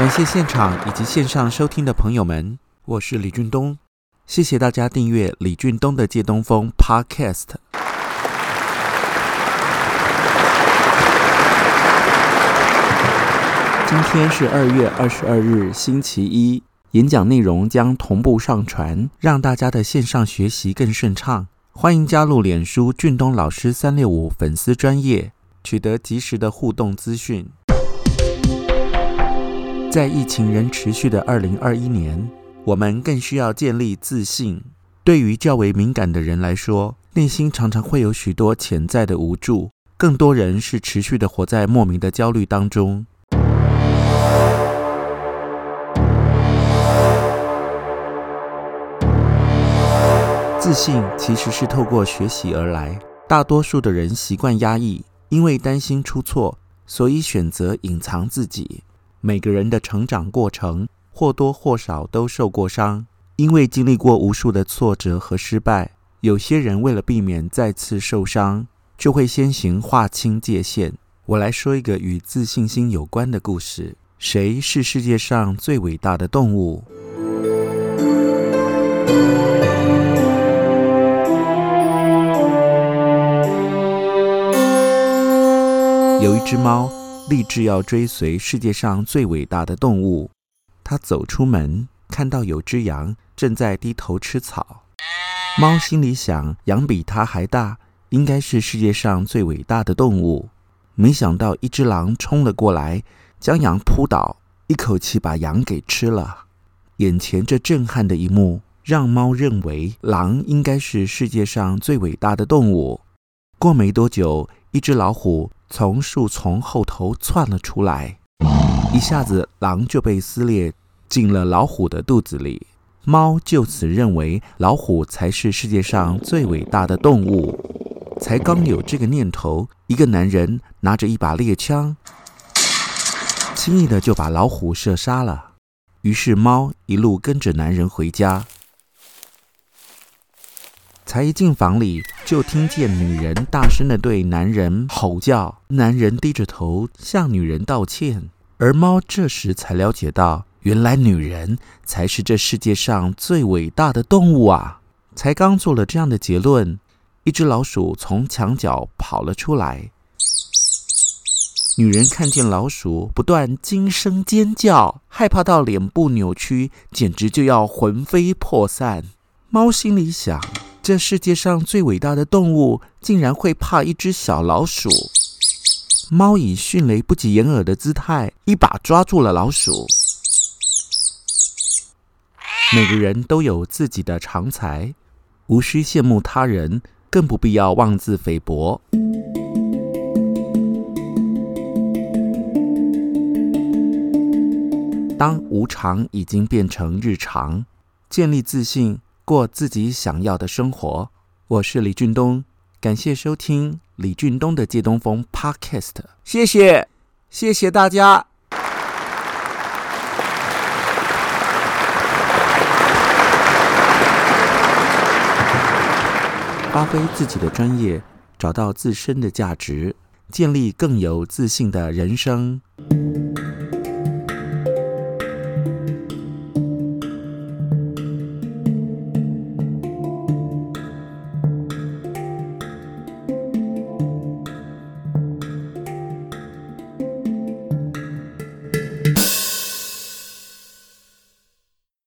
感谢现场以及线上收听的朋友们，我是李俊东，谢谢大家订阅李俊东的借东风 Podcast。今天是二月二十二日，星期一，演讲内容将同步上传，让大家的线上学习更顺畅。欢迎加入脸书俊东老师三六五粉丝专业，取得及时的互动资讯。在疫情仍持续的二零二一年，我们更需要建立自信。对于较为敏感的人来说，内心常常会有许多潜在的无助。更多人是持续的活在莫名的焦虑当中。自信其实是透过学习而来。大多数的人习惯压抑，因为担心出错，所以选择隐藏自己。每个人的成长过程或多或少都受过伤，因为经历过无数的挫折和失败。有些人为了避免再次受伤，就会先行划清界限。我来说一个与自信心有关的故事：谁是世界上最伟大的动物？有一只猫。立志要追随世界上最伟大的动物。他走出门，看到有只羊正在低头吃草。猫心里想：羊比它还大，应该是世界上最伟大的动物。没想到一只狼冲了过来，将羊扑倒，一口气把羊给吃了。眼前这震撼的一幕，让猫认为狼应该是世界上最伟大的动物。过没多久，一只老虎。从树丛后头窜了出来，一下子狼就被撕裂进了老虎的肚子里。猫就此认为老虎才是世界上最伟大的动物。才刚有这个念头，一个男人拿着一把猎枪，轻易的就把老虎射杀了。于是猫一路跟着男人回家。才一进房里，就听见女人大声的对男人吼叫，男人低着头向女人道歉，而猫这时才了解到，原来女人才是这世界上最伟大的动物啊！才刚做了这样的结论，一只老鼠从墙角跑了出来，女人看见老鼠，不断惊声尖叫，害怕到脸部扭曲，简直就要魂飞魄散。猫心里想。这世界上最伟大的动物竟然会怕一只小老鼠！猫以迅雷不及掩耳的姿态，一把抓住了老鼠。每个人都有自己的长才，无需羡慕他人，更不必要妄自菲薄。当无常已经变成日常，建立自信。过自己想要的生活。我是李俊东，感谢收听李俊东的借东风 Podcast。谢谢，谢谢大家。发挥自己的专业，找到自身的价值，建立更有自信的人生。